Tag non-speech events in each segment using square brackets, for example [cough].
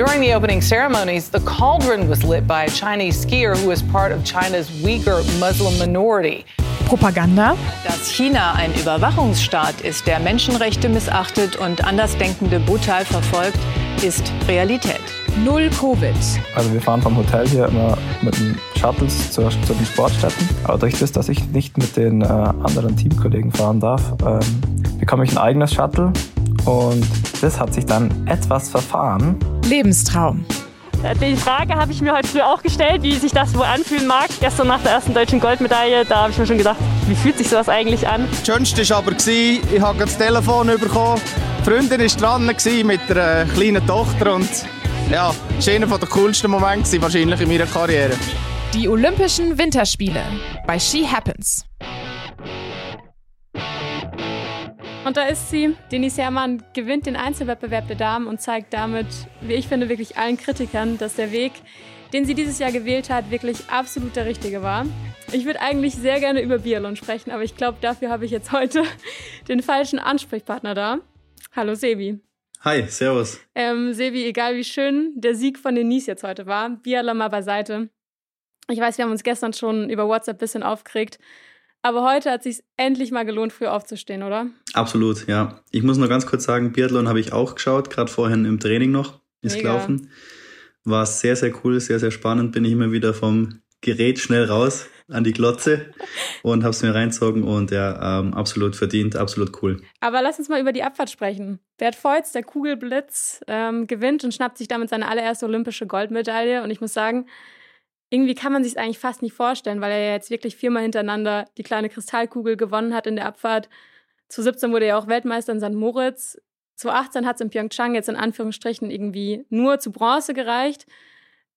During the opening ceremonies, the cauldron was lit by a Chinese skier who is part of China's Uyghur Muslim minority. Propaganda. Dass China ein Überwachungsstaat ist, der Menschenrechte missachtet und Andersdenkende brutal verfolgt, ist Realität. Null Covid. Also wir fahren vom Hotel hier immer mit den Shuttles zu, zu den Sportstätten. Aber durch das, dass ich nicht mit den äh, anderen Teamkollegen fahren darf, ähm, bekomme ich ein eigenes Shuttle. Und das hat sich dann etwas verfahren. Lebenstraum. Die Frage habe ich mir heute früh auch gestellt, wie sich das wohl anfühlen mag. Gestern nach der ersten deutschen Goldmedaille, da habe ich mir schon gedacht, wie fühlt sich sowas eigentlich an? Das Schönste war aber, ich habe das Telefon bekommen. Die Freundin war dran mit einer kleinen Tochter und ja, das war einer der coolsten Momente wahrscheinlich in meiner Karriere. Die Olympischen Winterspiele bei She Happens. Und da ist sie. Denise Herrmann gewinnt den Einzelwettbewerb der Damen und zeigt damit, wie ich finde, wirklich allen Kritikern, dass der Weg, den sie dieses Jahr gewählt hat, wirklich absolut der richtige war. Ich würde eigentlich sehr gerne über Biathlon sprechen, aber ich glaube, dafür habe ich jetzt heute [laughs] den falschen Ansprechpartner da. Hallo Sebi. Hi, servus. Ähm, Sebi, egal wie schön der Sieg von Denise jetzt heute war, Biathlon mal beiseite. Ich weiß, wir haben uns gestern schon über WhatsApp ein bisschen aufgeregt. Aber heute hat es sich endlich mal gelohnt, früh aufzustehen, oder? Absolut, ja. Ich muss nur ganz kurz sagen, Biathlon habe ich auch geschaut, gerade vorhin im Training noch, ist Mega. gelaufen. War sehr, sehr cool, sehr, sehr spannend. Bin ich immer wieder vom Gerät schnell raus an die Glotze [laughs] und habe es mir reinzogen und ja, ähm, absolut verdient, absolut cool. Aber lass uns mal über die Abfahrt sprechen. Bert Feutz, der Kugelblitz, ähm, gewinnt und schnappt sich damit seine allererste olympische Goldmedaille. Und ich muss sagen, irgendwie kann man sich es eigentlich fast nicht vorstellen, weil er ja jetzt wirklich viermal hintereinander die kleine Kristallkugel gewonnen hat in der Abfahrt. Zu 17 wurde er auch Weltmeister in St. Moritz. Zu 18 hat es in Pyeongchang jetzt in Anführungsstrichen irgendwie nur zu Bronze gereicht.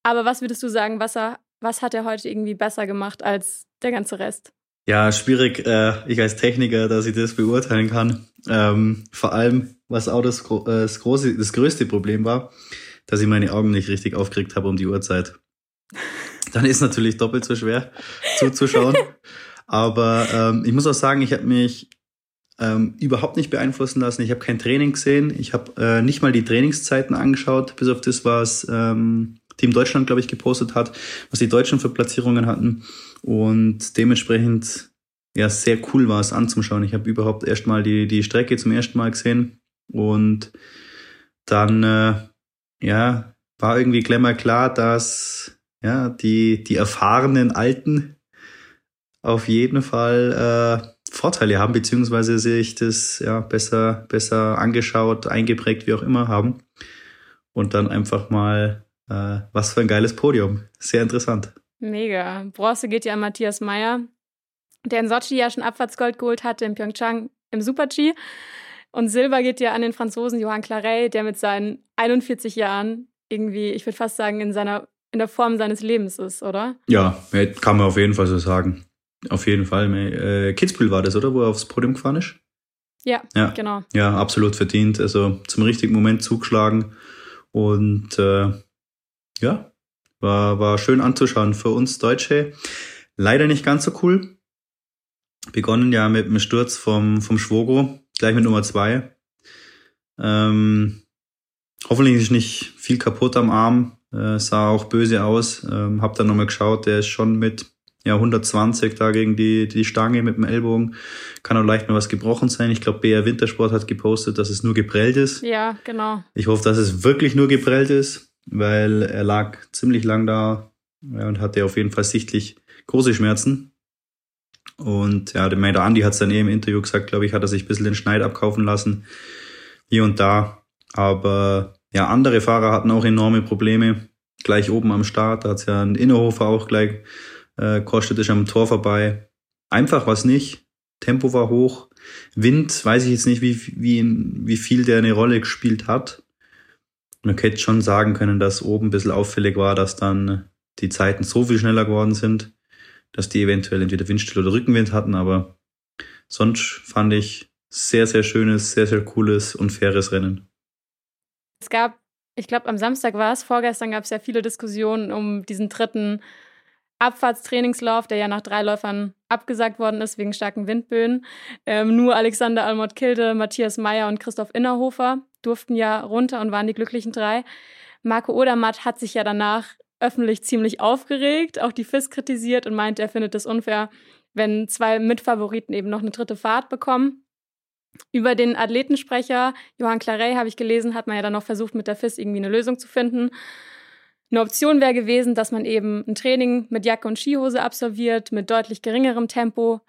Aber was würdest du sagen, was, er, was hat er heute irgendwie besser gemacht als der ganze Rest? Ja, schwierig, äh, ich als Techniker, dass ich das beurteilen kann. Ähm, vor allem, was auch das, äh, das, große, das größte Problem war, dass ich meine Augen nicht richtig aufgeregt habe um die Uhrzeit dann ist natürlich doppelt so schwer zuzuschauen. Aber ähm, ich muss auch sagen, ich habe mich ähm, überhaupt nicht beeinflussen lassen. Ich habe kein Training gesehen. Ich habe äh, nicht mal die Trainingszeiten angeschaut, bis auf das, was ähm, Team Deutschland, glaube ich, gepostet hat, was die Deutschen für Platzierungen hatten. Und dementsprechend ja sehr cool war es anzuschauen. Ich habe überhaupt erst mal die, die Strecke zum ersten Mal gesehen. Und dann äh, ja, war irgendwie mal klar, dass ja, die, die erfahrenen Alten auf jeden Fall äh, Vorteile haben, beziehungsweise sich das ja besser, besser angeschaut, eingeprägt, wie auch immer haben. Und dann einfach mal, äh, was für ein geiles Podium. Sehr interessant. Mega. Bronze geht ja an Matthias Meyer, der in Sochi ja schon Abfahrtsgold geholt hatte, in Pyeongchang im Super-G. Und Silber geht ja an den Franzosen Johann Claret, der mit seinen 41 Jahren irgendwie, ich würde fast sagen, in seiner in der Form seines Lebens ist, oder? Ja, kann man auf jeden Fall so sagen. Auf jeden Fall. Äh, Kitzbühel war das, oder? Wo er aufs Podium gefahren ist? Ja, ja, genau. Ja, absolut verdient. Also zum richtigen Moment zugeschlagen. Und äh, ja, war, war schön anzuschauen für uns Deutsche. Leider nicht ganz so cool. Begonnen ja mit dem Sturz vom, vom Schwogo, gleich mit Nummer zwei. Ähm, hoffentlich ist nicht viel kaputt am Arm. Äh, sah auch böse aus. Ähm, hab dann nochmal geschaut, der ist schon mit ja, 120 da gegen die, die Stange mit dem Ellbogen. Kann auch leicht mal was gebrochen sein. Ich glaube, BR Wintersport hat gepostet, dass es nur geprellt ist. Ja, genau. Ich hoffe, dass es wirklich nur geprellt ist, weil er lag ziemlich lang da ja, und hatte auf jeden Fall sichtlich große Schmerzen. Und ja, der Meider Andi hat es dann eh im Interview gesagt, glaube ich, hat er sich ein bisschen den Schneid abkaufen lassen. Hier und da. Aber ja, andere Fahrer hatten auch enorme Probleme. Gleich oben am Start, da hat's ja ein Innerhofer auch gleich, äh, kostet ist am Tor vorbei. Einfach was nicht. Tempo war hoch. Wind, weiß ich jetzt nicht, wie, wie, wie viel der eine Rolle gespielt hat. Man hätte schon sagen können, dass oben ein bisschen auffällig war, dass dann die Zeiten so viel schneller geworden sind, dass die eventuell entweder Windstill oder Rückenwind hatten, aber sonst fand ich sehr, sehr schönes, sehr, sehr cooles und faires Rennen. Es gab, ich glaube, am Samstag war es, vorgestern gab es ja viele Diskussionen um diesen dritten Abfahrtstrainingslauf, der ja nach drei Läufern abgesagt worden ist wegen starken Windböen. Ähm, nur Alexander Almott Kilde, Matthias Meyer und Christoph Innerhofer durften ja runter und waren die glücklichen drei. Marco Odermatt hat sich ja danach öffentlich ziemlich aufgeregt, auch die FIS kritisiert und meint, er findet es unfair, wenn zwei Mitfavoriten eben noch eine dritte Fahrt bekommen. Über den Athletensprecher Johann Clarey habe ich gelesen, hat man ja dann noch versucht, mit der FIS irgendwie eine Lösung zu finden. Eine Option wäre gewesen, dass man eben ein Training mit Jacke und Skihose absolviert, mit deutlich geringerem Tempo,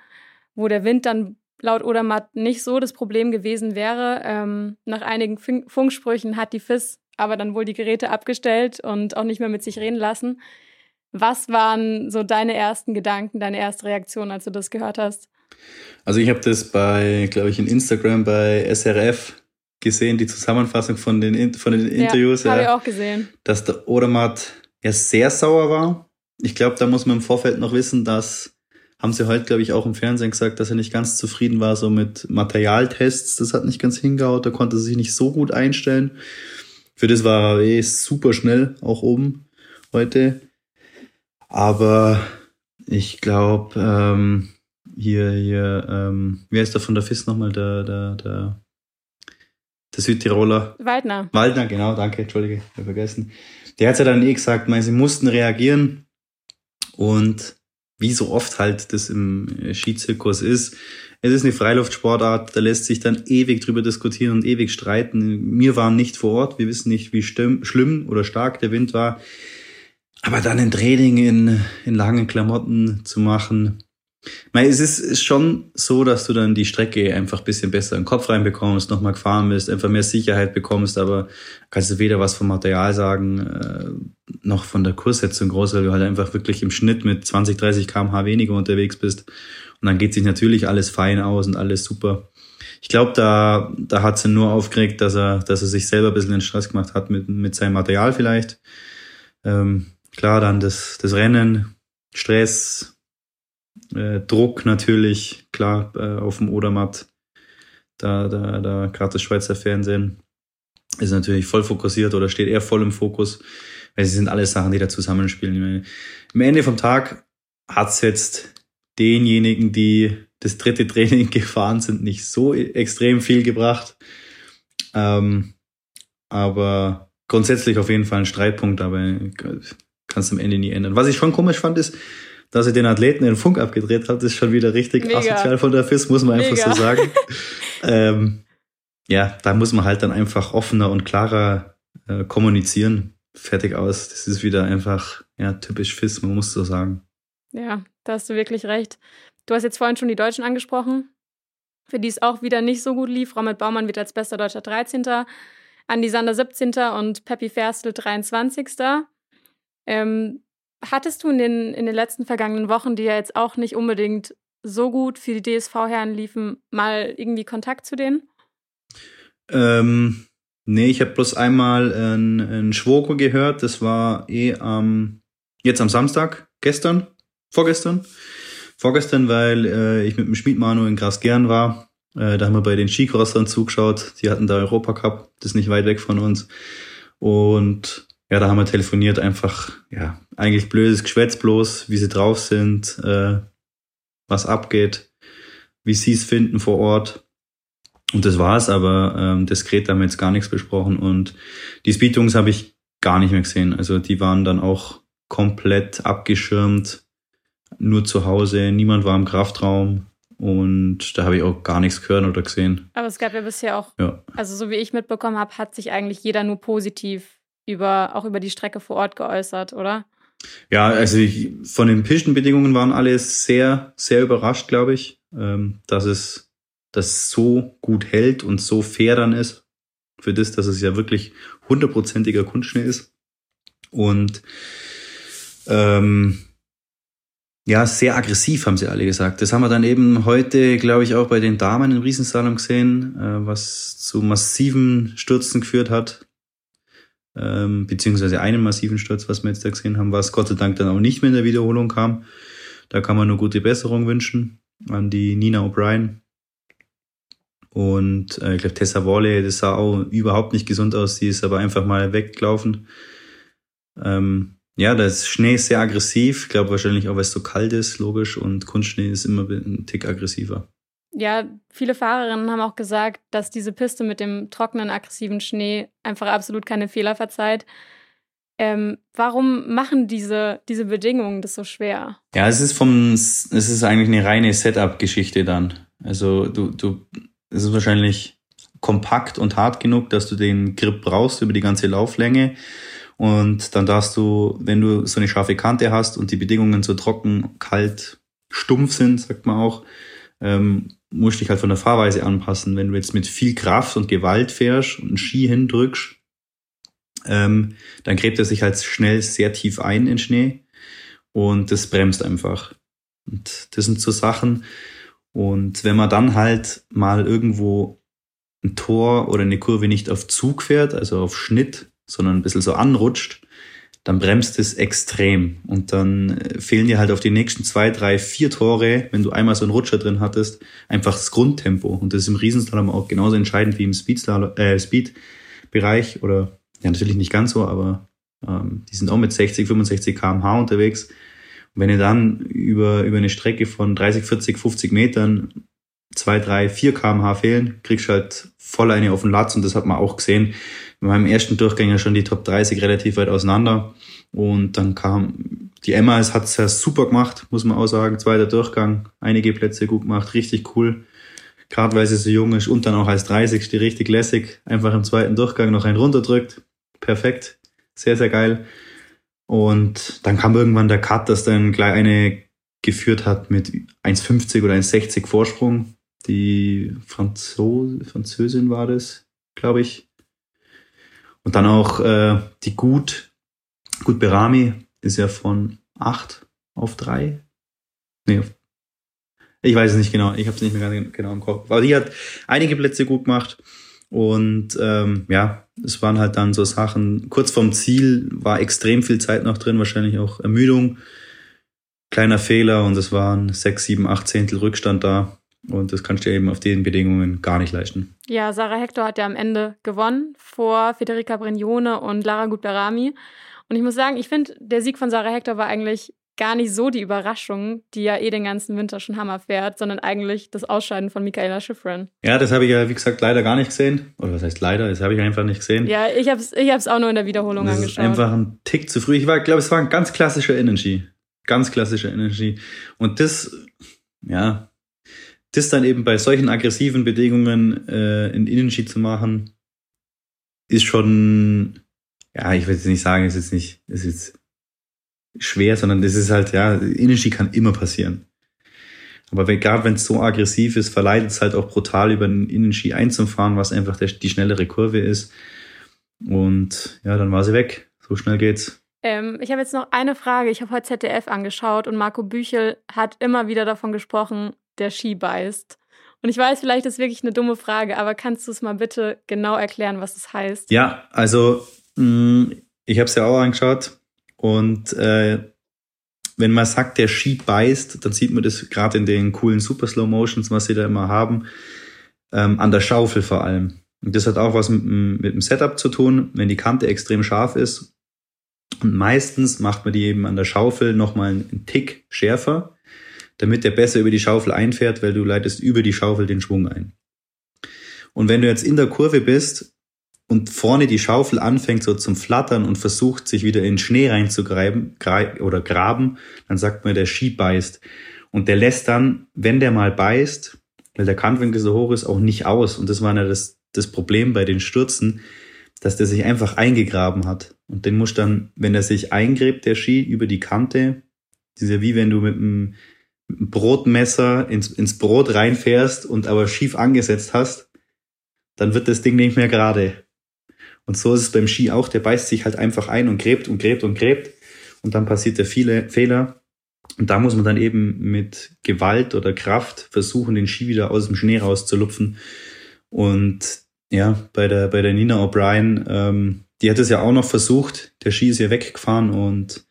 wo der Wind dann laut Odermatt nicht so das Problem gewesen wäre. Ähm, nach einigen Funksprüchen hat die FIS aber dann wohl die Geräte abgestellt und auch nicht mehr mit sich reden lassen. Was waren so deine ersten Gedanken, deine erste Reaktion, als du das gehört hast? Also ich habe das bei, glaube ich, in Instagram bei SRF gesehen, die Zusammenfassung von den, von den Interviews. Ja, habe ich auch gesehen. Dass der Odermatt ja sehr sauer war. Ich glaube, da muss man im Vorfeld noch wissen, dass, haben sie heute, glaube ich, auch im Fernsehen gesagt, dass er nicht ganz zufrieden war so mit Materialtests. Das hat nicht ganz hingehauen, da konnte er sich nicht so gut einstellen. Für das war er eh super schnell auch oben heute. Aber ich glaube, ähm, hier, hier, ähm, wie heißt der von der FIS nochmal, der, der, der, der Südtiroler? Waldner. Waldner, genau, danke, entschuldige, ich habe vergessen. Der hat ja dann eh gesagt, mein, sie mussten reagieren und wie so oft halt das im Skizirkus ist, es ist eine Freiluftsportart, da lässt sich dann ewig drüber diskutieren und ewig streiten. Wir waren nicht vor Ort, wir wissen nicht, wie schlimm oder stark der Wind war. Aber dann ein Training in, in langen Klamotten zu machen, meine, es ist, schon so, dass du dann die Strecke einfach ein bisschen besser in den Kopf reinbekommst, nochmal gefahren bist, einfach mehr Sicherheit bekommst, aber kannst du weder was vom Material sagen, äh, noch von der Kurssetzung groß, weil du halt einfach wirklich im Schnitt mit 20, 30 kmh weniger unterwegs bist. Und dann geht sich natürlich alles fein aus und alles super. Ich glaube, da, da hat sie nur aufgeregt, dass er, dass er sich selber ein bisschen den Stress gemacht hat mit, mit seinem Material vielleicht. Ähm, klar, dann das, das Rennen, Stress, äh, Druck natürlich, klar, äh, auf dem Odermatt. Da, da, da gerade das Schweizer Fernsehen ist natürlich voll fokussiert oder steht eher voll im Fokus, weil sie sind alles Sachen, die da zusammenspielen. Meine, Am Ende vom Tag hat's jetzt denjenigen, die das dritte [laughs] Training gefahren sind, nicht so extrem viel gebracht. Ähm, aber grundsätzlich auf jeden Fall ein Streitpunkt, aber kannst am Ende nie ändern. Was ich schon komisch fand, ist, dass er den Athleten den Funk abgedreht hat, ist schon wieder richtig Mega. asozial von der FIS, muss man einfach Mega. so sagen. [laughs] ähm, ja, da muss man halt dann einfach offener und klarer äh, kommunizieren. Fertig aus. Das ist wieder einfach ja, typisch FIS, man muss so sagen. Ja, da hast du wirklich recht. Du hast jetzt vorhin schon die Deutschen angesprochen, für die es auch wieder nicht so gut lief. Robert Baumann wird als bester Deutscher 13. Andi Sander 17. und Peppi Ferstel 23. Ähm, Hattest du in den, in den letzten vergangenen Wochen, die ja jetzt auch nicht unbedingt so gut für die DSV-Herren liefen, mal irgendwie Kontakt zu denen? Ähm, nee, ich habe bloß einmal einen Schwogo gehört. Das war eh am, jetzt am Samstag, gestern, vorgestern. Vorgestern, weil äh, ich mit dem Schmiedmanu in Grasgern war. Äh, da haben wir bei den Skicrossern zugeschaut. Die hatten da Europacup, das ist nicht weit weg von uns. Und ja, da haben wir telefoniert, einfach, ja, eigentlich blödes Geschwätz bloß, wie sie drauf sind, äh, was abgeht, wie sie es finden vor Ort. Und das war's, aber ähm, diskret haben wir jetzt gar nichts besprochen. Und die Speedungs habe ich gar nicht mehr gesehen. Also die waren dann auch komplett abgeschirmt, nur zu Hause, niemand war im Kraftraum. Und da habe ich auch gar nichts gehört oder gesehen. Aber es gab ja bisher auch, ja. also so wie ich mitbekommen habe, hat sich eigentlich jeder nur positiv über, auch über die Strecke vor Ort geäußert, oder? Ja, also ich, von den Pistenbedingungen waren alle sehr, sehr überrascht, glaube ich, ähm, dass es das so gut hält und so fair dann ist. Für das, dass es ja wirklich hundertprozentiger Kunstschnee ist. Und ähm, ja, sehr aggressiv, haben sie alle gesagt. Das haben wir dann eben heute, glaube ich, auch bei den Damen im Riesensalon gesehen, äh, was zu massiven Stürzen geführt hat ähm, beziehungsweise einen massiven Sturz, was wir jetzt da gesehen haben, was Gott sei Dank dann auch nicht mehr in der Wiederholung kam. Da kann man nur gute Besserung wünschen an die Nina O'Brien. Und äh, ich glaube, Tessa Worley, das sah auch überhaupt nicht gesund aus. Die ist aber einfach mal weggelaufen. Ähm, ja, das Schnee ist sehr aggressiv. Ich glaube wahrscheinlich auch, weil es so kalt ist, logisch. Und Kunstschnee ist immer ein Tick aggressiver ja, viele Fahrerinnen haben auch gesagt, dass diese Piste mit dem trockenen, aggressiven Schnee einfach absolut keine Fehler verzeiht. Ähm, warum machen diese, diese Bedingungen das so schwer? Ja, es ist vom, es ist eigentlich eine reine Setup-Geschichte dann. Also du, du, es ist wahrscheinlich kompakt und hart genug, dass du den Grip brauchst über die ganze Lauflänge. Und dann darfst du, wenn du so eine scharfe Kante hast und die Bedingungen so trocken, kalt, stumpf sind, sagt man auch, ähm, musst dich halt von der Fahrweise anpassen. Wenn du jetzt mit viel Kraft und Gewalt fährst und einen Ski hindrückst, ähm, dann gräbt er sich halt schnell sehr tief ein in Schnee und das bremst einfach. Und das sind so Sachen. Und wenn man dann halt mal irgendwo ein Tor oder eine Kurve nicht auf Zug fährt, also auf Schnitt, sondern ein bisschen so anrutscht, dann bremst es extrem. Und dann äh, fehlen dir halt auf die nächsten zwei, drei, vier Tore, wenn du einmal so einen Rutscher drin hattest, einfach das Grundtempo. Und das ist im Riesenslalom auch genauso entscheidend wie im Speed-Bereich. Äh, Speed oder ja, natürlich nicht ganz so, aber ähm, die sind auch mit 60, 65 kmh unterwegs. Und wenn ihr dann über, über eine Strecke von 30, 40, 50 Metern zwei, drei, vier kmh fehlen, kriegst du halt voll eine auf den Latz und das hat man auch gesehen. In meinem ersten Durchgang ja schon die Top 30 relativ weit auseinander und dann kam die Emma, es hat es ja super gemacht, muss man auch sagen. Zweiter Durchgang, einige Plätze gut gemacht, richtig cool. Gerade weil sie so jung ist und dann auch als 30. die richtig lässig, einfach im zweiten Durchgang noch einen runterdrückt. Perfekt, sehr, sehr geil. Und dann kam irgendwann der Cut, dass dann gleich eine geführt hat mit 1,50 oder 1,60 Vorsprung. Die Franzose, Französin war das, glaube ich. Und dann auch äh, die Gut, Gut Berami ist ja von 8 auf 3. Nee, auf, ich weiß es nicht genau, ich habe es nicht mehr ganz genau im Kopf. Aber die hat einige Plätze gut gemacht. Und ähm, ja, es waren halt dann so Sachen, kurz vorm Ziel war extrem viel Zeit noch drin, wahrscheinlich auch Ermüdung, kleiner Fehler und es waren sechs, sieben, acht Zehntel Rückstand da. Und das kannst du eben auf den Bedingungen gar nicht leisten. Ja, Sarah Hector hat ja am Ende gewonnen vor Federica Brignone und Lara Gutberami. Und ich muss sagen, ich finde, der Sieg von Sarah Hector war eigentlich gar nicht so die Überraschung, die ja eh den ganzen Winter schon Hammer fährt, sondern eigentlich das Ausscheiden von Michaela Schifrin. Ja, das habe ich ja, wie gesagt, leider gar nicht gesehen. Oder was heißt leider? Das habe ich einfach nicht gesehen. Ja, ich habe es ich hab's auch nur in der Wiederholung das angeschaut. Ist einfach ein Tick zu früh. Ich glaube, es war ein ganz klassischer Energy. Ganz klassischer Energy. Und das, ja, das dann eben bei solchen aggressiven Bedingungen äh, in Innenski zu machen, ist schon, ja, ich will jetzt nicht sagen, ist jetzt nicht, ist schwer, sondern das ist halt, ja, Innenski kann immer passieren. Aber wenn, gerade wenn es so aggressiv ist, verleitet es halt auch brutal über den Innenski einzufahren, was einfach der, die schnellere Kurve ist. Und ja, dann war sie weg. So schnell geht's. Ähm, ich habe jetzt noch eine Frage. Ich habe heute ZDF angeschaut und Marco Büchel hat immer wieder davon gesprochen, der Ski beißt. Und ich weiß, vielleicht ist wirklich eine dumme Frage, aber kannst du es mal bitte genau erklären, was das heißt? Ja, also mm, ich habe es ja auch angeschaut und äh, wenn man sagt, der Ski beißt, dann sieht man das gerade in den coolen Super Slow Motions, was sie da immer haben, ähm, an der Schaufel vor allem. Und das hat auch was mit, mit dem Setup zu tun, wenn die Kante extrem scharf ist. Und meistens macht man die eben an der Schaufel nochmal einen Tick schärfer, damit der besser über die Schaufel einfährt, weil du leitest über die Schaufel den Schwung ein. Und wenn du jetzt in der Kurve bist und vorne die Schaufel anfängt so zum Flattern und versucht, sich wieder in Schnee reinzugreifen oder graben, dann sagt man, der Ski beißt. Und der lässt dann, wenn der mal beißt, weil der Kantwinkel so hoch ist, auch nicht aus. Und das war ja das, das Problem bei den Stürzen, dass der sich einfach eingegraben hat. Und den muss dann, wenn er sich eingräbt, der Ski, über die Kante, das ist ja wie wenn du mit einem, Brotmesser ins, ins Brot reinfährst und aber schief angesetzt hast, dann wird das Ding nicht mehr gerade. Und so ist es beim Ski auch, der beißt sich halt einfach ein und gräbt und gräbt und gräbt und dann passiert der viele Fehler. Und da muss man dann eben mit Gewalt oder Kraft versuchen, den Ski wieder aus dem Schnee rauszulupfen. Und ja, bei der, bei der Nina O'Brien, ähm, die hat es ja auch noch versucht. Der Ski ist ja weggefahren und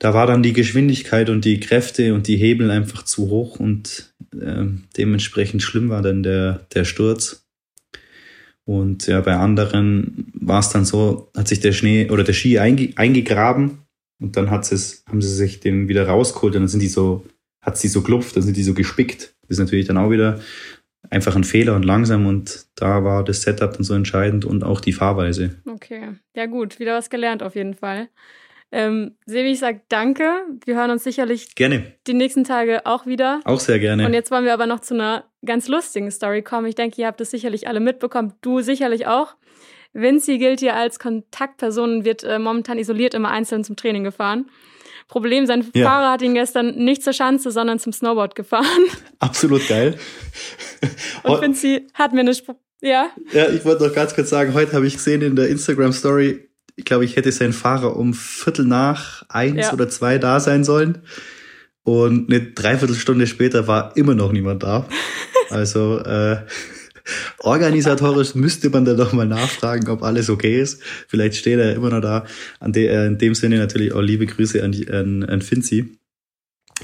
da war dann die Geschwindigkeit und die Kräfte und die Hebel einfach zu hoch und äh, dementsprechend schlimm war dann der, der Sturz. Und ja, bei anderen war es dann so, hat sich der Schnee oder der Ski einge, eingegraben und dann hat es, haben sie sich den wieder rausgeholt und dann sind die so, hat sie so klopft, dann sind die so gespickt. Das ist natürlich dann auch wieder einfach ein Fehler und langsam und da war das Setup dann so entscheidend und auch die Fahrweise. Okay, ja gut, wieder was gelernt auf jeden Fall. Ähm, Sebi, ich sag danke. Wir hören uns sicherlich gerne. die nächsten Tage auch wieder. Auch sehr gerne. Und jetzt wollen wir aber noch zu einer ganz lustigen Story kommen. Ich denke, ihr habt es sicherlich alle mitbekommen. Du sicherlich auch. Vinci gilt hier als Kontaktperson und wird äh, momentan isoliert immer einzeln zum Training gefahren. Problem, sein ja. Fahrer hat ihn gestern nicht zur Schanze, sondern zum Snowboard gefahren. [laughs] Absolut geil. [laughs] Und Vinci hat mir eine Sp ja. Ja, ich wollte noch ganz kurz sagen, heute habe ich gesehen in der Instagram Story, ich glaube, ich hätte sein Fahrer um Viertel nach eins ja. oder zwei da sein sollen. Und eine Dreiviertelstunde später war immer noch niemand da. [laughs] Also äh, organisatorisch müsste man da doch mal nachfragen, ob alles okay ist. Vielleicht steht er immer noch da. An de, äh, in dem Sinne natürlich auch liebe Grüße an, an, an Finzi.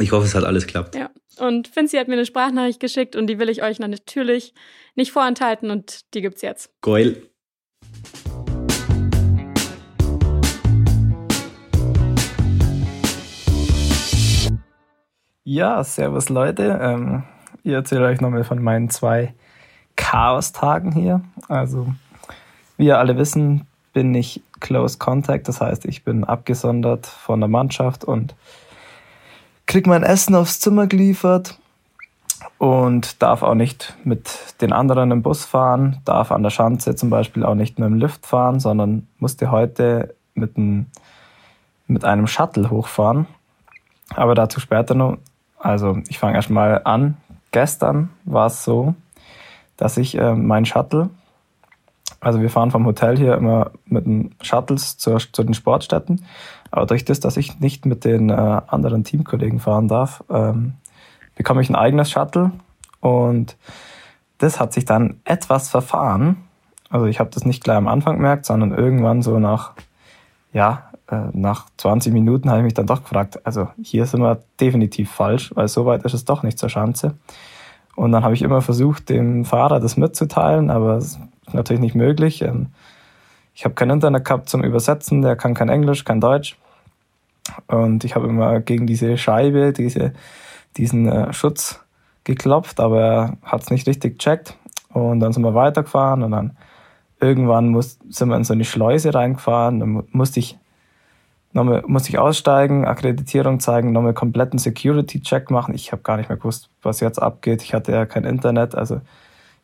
Ich hoffe, es hat alles klappt. Ja. Und Finzi hat mir eine Sprachnachricht geschickt und die will ich euch natürlich nicht vorenthalten und die gibt's jetzt. Geil. Ja, servus Leute. Ähm, ich erzähle euch nochmal von meinen zwei Chaos-Tagen hier. Also, wie ihr alle wissen, bin ich Close Contact. Das heißt, ich bin abgesondert von der Mannschaft und krieg mein Essen aufs Zimmer geliefert und darf auch nicht mit den anderen im Bus fahren, darf an der Schanze zum Beispiel auch nicht mit dem Lift fahren, sondern musste heute mit, einem, mit einem Shuttle hochfahren. Aber dazu später noch. Also ich fange erstmal an. Gestern war es so, dass ich äh, mein Shuttle, also wir fahren vom Hotel hier immer mit den Shuttles zur, zu den Sportstätten, aber durch das, dass ich nicht mit den äh, anderen Teamkollegen fahren darf, ähm, bekomme ich ein eigenes Shuttle und das hat sich dann etwas verfahren. Also ich habe das nicht gleich am Anfang gemerkt, sondern irgendwann so nach ja, nach 20 Minuten habe ich mich dann doch gefragt, also hier sind wir definitiv falsch, weil so weit ist es doch nicht zur Schanze. Und dann habe ich immer versucht, dem Fahrer das mitzuteilen, aber es ist natürlich nicht möglich. Ähm, ich habe kein Internet gehabt zum Übersetzen, der kann kein Englisch, kein Deutsch. Und ich habe immer gegen diese Scheibe, diese, diesen äh, Schutz geklopft, aber er hat es nicht richtig gecheckt. Und dann sind wir weitergefahren und dann irgendwann muss, sind wir in so eine Schleuse reingefahren. Dann musste ich nochmal musste ich aussteigen, Akkreditierung zeigen, nochmal kompletten Security-Check machen. Ich habe gar nicht mehr gewusst, was jetzt abgeht. Ich hatte ja kein Internet, also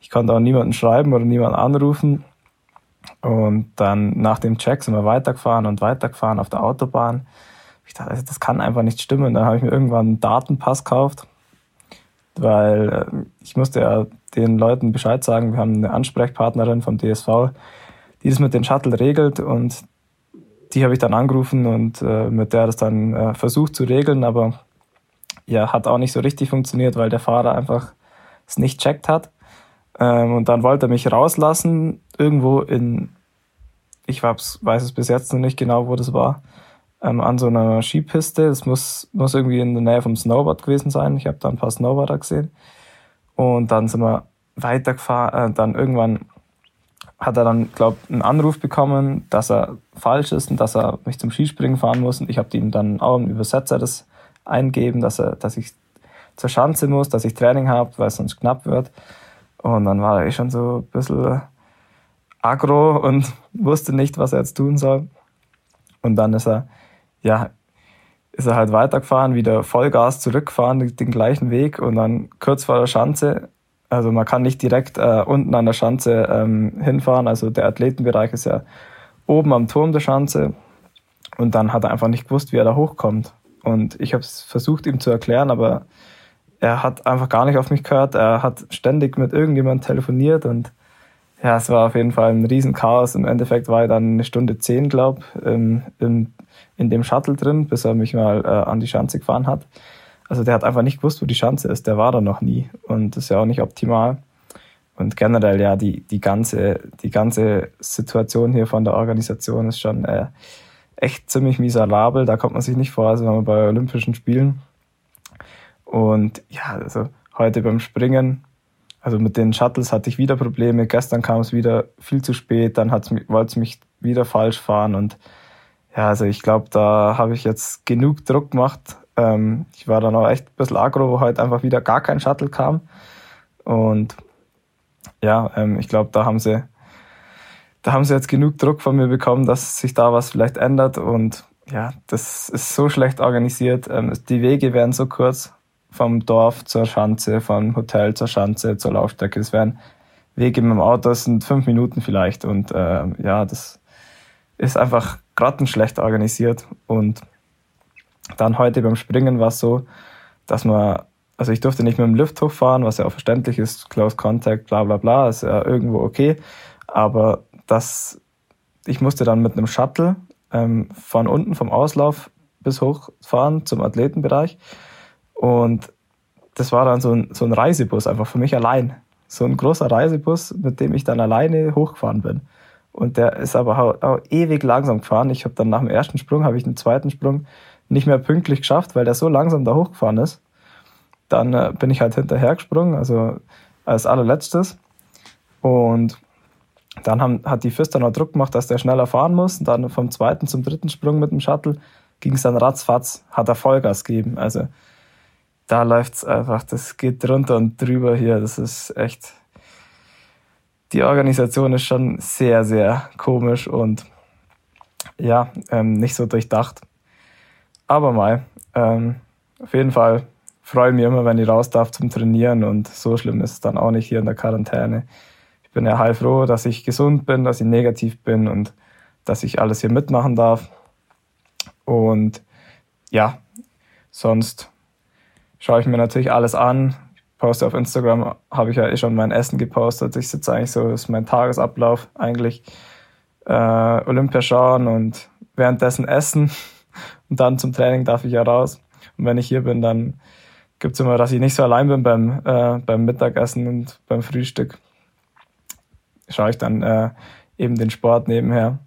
ich konnte auch niemanden schreiben oder niemanden anrufen. Und dann nach dem Check sind wir weitergefahren und weitergefahren auf der Autobahn. Ich dachte, also das kann einfach nicht stimmen. Dann habe ich mir irgendwann einen Datenpass gekauft, weil äh, ich musste ja den Leuten Bescheid sagen, wir haben eine Ansprechpartnerin vom DSV, die das mit den Shuttle regelt und die habe ich dann angerufen und äh, mit der das dann äh, versucht zu regeln, aber ja, hat auch nicht so richtig funktioniert, weil der Fahrer einfach es nicht checkt hat. Ähm, und dann wollte er mich rauslassen, irgendwo in, ich weiß es bis jetzt noch nicht genau, wo das war, ähm, an so einer Skipiste. Das muss, muss irgendwie in der Nähe vom Snowboard gewesen sein. Ich habe da ein paar Snowboarder gesehen. Und dann sind wir weitergefahren, äh, dann irgendwann hat er dann, glaube einen Anruf bekommen, dass er falsch ist und dass er mich zum Skispringen fahren muss. Und ich habe ihm dann auch im Übersetzer das eingeben, dass, er, dass ich zur Schanze muss, dass ich Training habe, weil es sonst knapp wird. Und dann war er eh schon so ein bisschen aggro und [laughs] wusste nicht, was er jetzt tun soll. Und dann ist er, ja, ist er halt weitergefahren, wieder Vollgas zurückgefahren, den gleichen Weg und dann kurz vor der Schanze also man kann nicht direkt äh, unten an der Schanze ähm, hinfahren. Also der Athletenbereich ist ja oben am Turm der Schanze. Und dann hat er einfach nicht gewusst, wie er da hochkommt. Und ich habe es versucht, ihm zu erklären, aber er hat einfach gar nicht auf mich gehört. Er hat ständig mit irgendjemandem telefoniert und ja, es war auf jeden Fall ein Riesenchaos. Im Endeffekt war ich dann eine Stunde zehn, glaube im, im, in dem Shuttle drin, bis er mich mal äh, an die Schanze gefahren hat. Also der hat einfach nicht gewusst, wo die Schanze ist. Der war da noch nie. Und das ist ja auch nicht optimal. Und generell ja, die, die, ganze, die ganze Situation hier von der Organisation ist schon äh, echt ziemlich miserabel. Da kommt man sich nicht vor, als wenn man bei Olympischen Spielen. Und ja, also heute beim Springen, also mit den Shuttles hatte ich wieder Probleme. Gestern kam es wieder viel zu spät, dann wollte es mich wieder falsch fahren. Und ja, also ich glaube, da habe ich jetzt genug Druck gemacht ähm, ich war dann auch echt ein bisschen aggro, wo halt einfach wieder gar kein Shuttle kam. Und ja, ähm, ich glaube, da haben sie, da haben sie jetzt genug Druck von mir bekommen, dass sich da was vielleicht ändert und ja, das ist so schlecht organisiert. Ähm, die Wege werden so kurz vom Dorf zur Schanze, vom Hotel zur Schanze, zur Laufstrecke. Es wären Wege mit dem Auto, das sind fünf Minuten vielleicht. Und äh, ja, das ist einfach grottenschlecht organisiert. Und dann heute beim Springen war es so, dass man, also ich durfte nicht mit dem Lift hochfahren, was ja auch verständlich ist, Close Contact, bla bla bla, ist ja irgendwo okay. Aber das, ich musste dann mit einem Shuttle ähm, von unten vom Auslauf bis hochfahren zum Athletenbereich. Und das war dann so ein, so ein Reisebus, einfach für mich allein. So ein großer Reisebus, mit dem ich dann alleine hochgefahren bin. Und der ist aber auch, auch ewig langsam gefahren. Ich habe dann nach dem ersten Sprung, habe ich den zweiten Sprung nicht mehr pünktlich geschafft, weil der so langsam da hochgefahren ist. Dann äh, bin ich halt hinterher gesprungen, also als allerletztes. Und dann haben, hat die Füster noch Druck gemacht, dass der schneller fahren muss. Und dann vom zweiten zum dritten Sprung mit dem Shuttle ging es dann ratzfatz, hat er Vollgas gegeben. Also da läuft's einfach, das geht drunter und drüber hier. Das ist echt. Die Organisation ist schon sehr, sehr komisch und ja, ähm, nicht so durchdacht. Aber mal, ähm, auf jeden Fall freue ich mich immer, wenn ich raus darf zum Trainieren und so schlimm ist es dann auch nicht hier in der Quarantäne bin ja heilfroh, dass ich gesund bin, dass ich negativ bin und dass ich alles hier mitmachen darf. Und ja, sonst schaue ich mir natürlich alles an. Poste auf Instagram, habe ich ja eh schon mein Essen gepostet. Ich sitze eigentlich so, das ist mein Tagesablauf eigentlich. Äh, Olympia schauen und währenddessen essen. Und dann zum Training darf ich ja raus. Und wenn ich hier bin, dann gibt es immer, dass ich nicht so allein bin beim, äh, beim Mittagessen und beim Frühstück schaue ich dann äh, eben den Sport nebenher.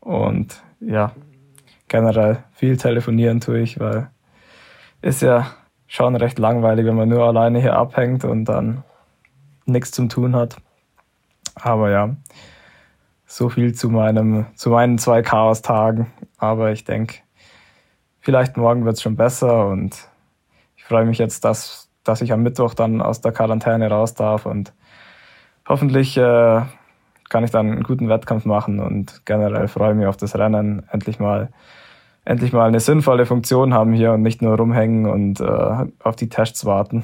Und ja, generell viel telefonieren tue ich, weil ist ja schon recht langweilig, wenn man nur alleine hier abhängt und dann nichts zum tun hat. Aber ja, so viel zu meinem, zu meinen zwei Chaos-Tagen. Aber ich denke, vielleicht morgen wird es schon besser und ich freue mich jetzt, dass, dass ich am Mittwoch dann aus der Quarantäne raus darf und hoffentlich äh, kann ich dann einen guten Wettkampf machen und generell freue ich mich auf das Rennen, endlich mal endlich mal eine sinnvolle Funktion haben hier und nicht nur rumhängen und äh, auf die Tests warten.